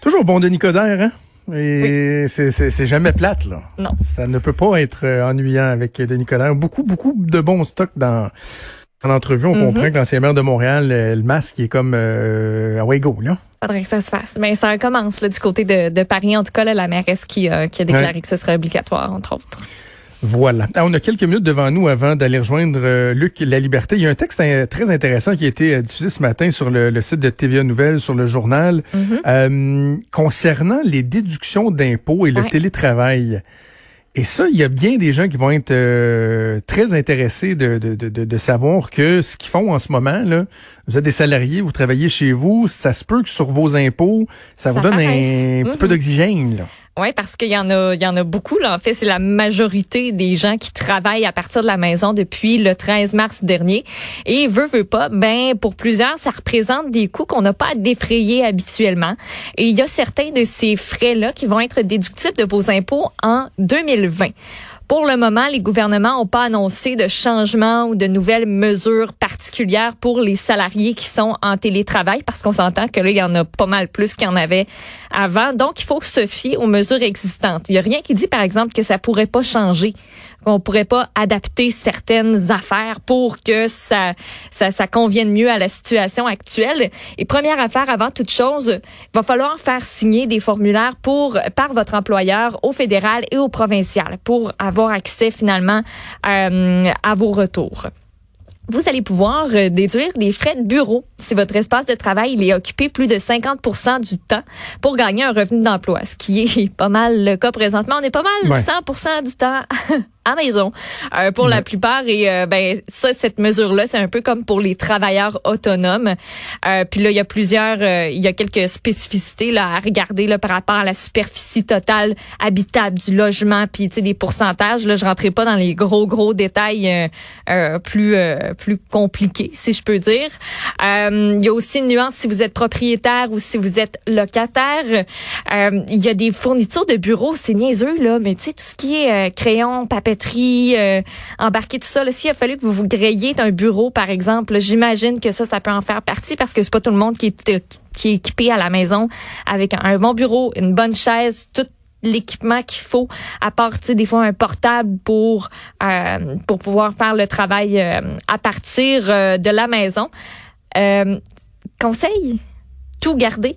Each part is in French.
Toujours bon Denis Coderre, hein? Et c'est- c'est jamais plate, là. Non. Ça ne peut pas être euh, ennuyant avec Denis Coderre. Beaucoup, beaucoup de bons stocks dans, dans l'entrevue. On Mhm. comprend que l'ancien maire de Montréal, euh, le masque, il est comme euh, Away Go, là. Faudrait que ça se fasse. Mais ça commence là, du côté de, de Paris. En tout cas, là, la mairesse qui, a- qui a déclaré Ouais. que ce serait obligatoire, entre autres. Voilà. Ah, on a quelques minutes devant nous avant d'aller rejoindre euh, Luc La Liberté. Il y a un texte très intéressant qui a été euh, diffusé ce matin sur le, le site de TVA Nouvelles, sur le journal, Mhm. euh, concernant les déductions d'impôts et le Ouais. télétravail. Et ça, il y a bien des gens qui vont être très intéressés de, de, de, de- de savoir que ce qu'ils font en ce moment, là, vous êtes des salariés, vous travaillez chez vous, ça se peut que sur vos impôts, ça, vous donne un, petit peu Mhm. d'oxygène. Oui, parce qu'il y en a, il y en a beaucoup. Là. En fait, c'est la majorité des gens qui travaillent à partir de la maison depuis le 13 mars dernier. Et veut, veut pas, ben pour plusieurs, ça représente des coûts qu'on n'a pas à défrayer habituellement. Et il y a certains de ces frais-là qui vont être déductibles de vos impôts en 2020. Pour le moment, les gouvernements n'ont pas annoncé de changement ou de nouvelles mesures particulières pour les salariés qui sont en télétravail parce qu'on s'entend que là, il y en a pas mal plus qu'il y en avait avant. Donc, il faut se fier aux mesures existantes. Il n'y a rien qui dit, par exemple, que ça pourrait pas changer qu'on pourrait pas adapter certaines affaires pour que ça, ça, ça convienne mieux à la situation actuelle. Et première affaire, avant toute chose, il va falloir faire signer des formulaires pour par votre employeur au fédéral et au provincial pour avoir accès finalement euh, à vos retours vous allez pouvoir euh, déduire des frais de bureau si votre espace de travail il est occupé plus de 50% du temps pour gagner un revenu d'emploi, ce qui est pas mal le cas présentement. On est pas mal Ouais. 100 du temps à maison euh, pour la plupart et euh, ben ça cette mesure là c'est un peu comme pour les travailleurs autonomes. Euh, puis là il y a plusieurs euh, il y a quelques spécificités là à regarder là par rapport à la superficie totale habitable du logement puis tu sais des pourcentages là je rentrerai pas dans les gros gros détails euh, euh, plus euh, plus compliqués si je peux dire. Euh, il y a aussi une nuance si vous êtes propriétaire ou si vous êtes locataire. Euh, il y a des fournitures de bureaux, c'est niaiseux là, mais tu sais tout ce qui est euh, crayon, euh, embarqué tout ça s'il a fallu que vous vous grayiez un bureau par exemple, j'imagine que ça ça peut en faire partie parce que c'est pas tout le monde qui est euh, qui est équipé à la maison avec un bon bureau, une bonne chaise, tout l'équipement qu'il faut, à part, des fois un portable pour euh, pour pouvoir faire le travail à partir de la maison. Conseil, tout garder.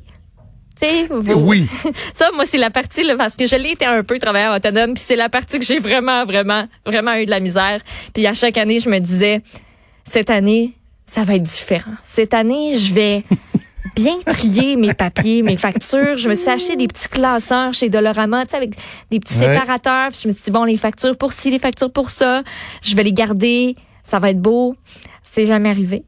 Vous- Oui. ça, moi, c'est la partie, là, parce que je l'ai été un peu travailleur autonome, puis c'est la partie que j'ai vraiment, vraiment, vraiment eu de la misère. Puis à chaque année, je me disais, cette année, ça va être différent. Cette année, je vais bien trier mes papiers, mes factures. Je me suis acheté des petits classeurs chez Dolorama, tu sais, avec des petits Ouais. séparateurs. Puis je me suis dit, bon, les factures pour ci, les factures pour ça, je vais les garder. Ça va être beau. C'est jamais arrivé.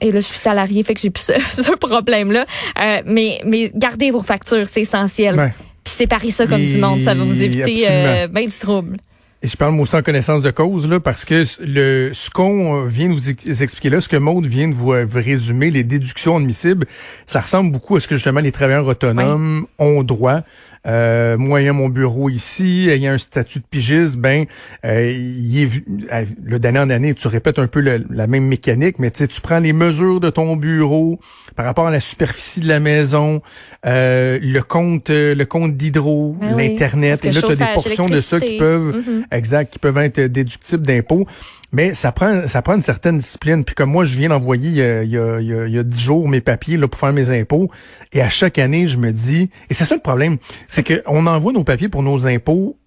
Et là, je suis salariée, fait que j'ai plus ce, ce problème-là. Euh, mais, mais gardez vos factures, c'est essentiel. Ouais. Puis séparez ça comme du monde, ça va vous éviter euh, ben du trouble. Et je parle moi aussi en connaissance de cause là parce que le ce qu'on vient de vous ex- expliquer là, ce que Maude vient de vous, euh, vous résumer, les déductions admissibles, ça ressemble beaucoup à ce que justement les travailleurs autonomes ont droit. Euh, moi, ayant mon bureau ici, ayant un statut de pigiste, ben, euh, il est, euh, le d'année en année, tu répètes un peu le- la même mécanique, mais tu prends les mesures de ton bureau par rapport à la superficie de la maison, euh, le compte, euh, le compte d'hydro, Ah oui, l'internet, et là, tu as des portions de ça qui peuvent Mhm. exact, qui peuvent être déductibles d'impôts. Mais ça prend ça prend une certaine discipline. Puis comme moi, je viens d'envoyer euh, il y a, il y a, il y a 10 jours mes papiers là, pour faire mes impôts. Et à chaque année, je me dis, et c'est ça le problème, c'est qu'on envoie nos papiers pour nos impôts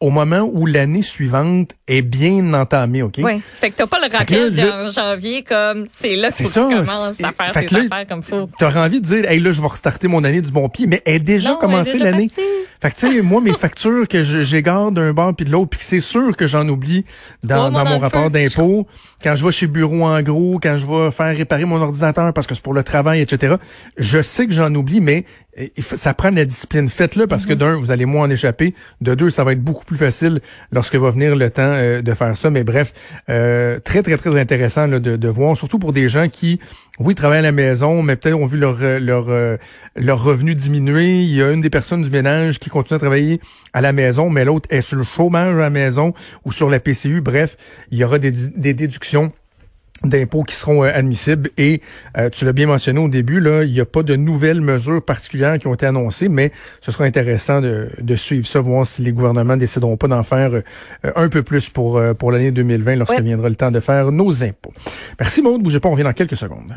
au moment où l'année suivante est bien entamée, OK? Oui. Fait que t'as pas le rappel de janvier comme c'est là que tu commences à faire tes affaires comme faut. T'aurais envie de dire, hey là, je vais restarter mon année du bon pied, mais elle est déjà Non, commencé l'année. Fait que tu sais, moi, mes factures que j'égare d'un bord puis de l'autre, puis que c'est sûr que j'en oublie dans, mon rapport d'impôt, quand je vais chez Bureau en gros, quand je vais faire réparer mon ordinateur parce que c'est pour le travail, etc. Je sais que j'en oublie, mais ça prend de la discipline. Faites-le parce que mhm. d'un, vous allez moins en échapper. De deux, ça va être beaucoup plus facile lorsque va venir le temps euh, de faire ça. Mais bref, euh, très, très, très intéressant de, de, voir, surtout pour des gens qui, oui, travaillent à la maison, mais peut-être ont vu leur, euh, leur, leur revenu diminuer. Il y a une des personnes du ménage qui continue à travailler à la maison, mais l'autre est sur le chômage à la maison ou sur la PCU. Bref, il y aura des, des déductions d'impôts qui seront euh, admissibles. Et euh, tu l'as bien mentionné au début, là, il n'y a pas de nouvelles mesures particulières qui ont été annoncées, mais ce sera intéressant de, de suivre ça, voir si les gouvernements décideront pas d'en faire euh, un peu plus pour, pour l'année 2020 lorsque viendra le temps de faire nos impôts. Merci Maud, bougez pas, on revient dans quelques secondes.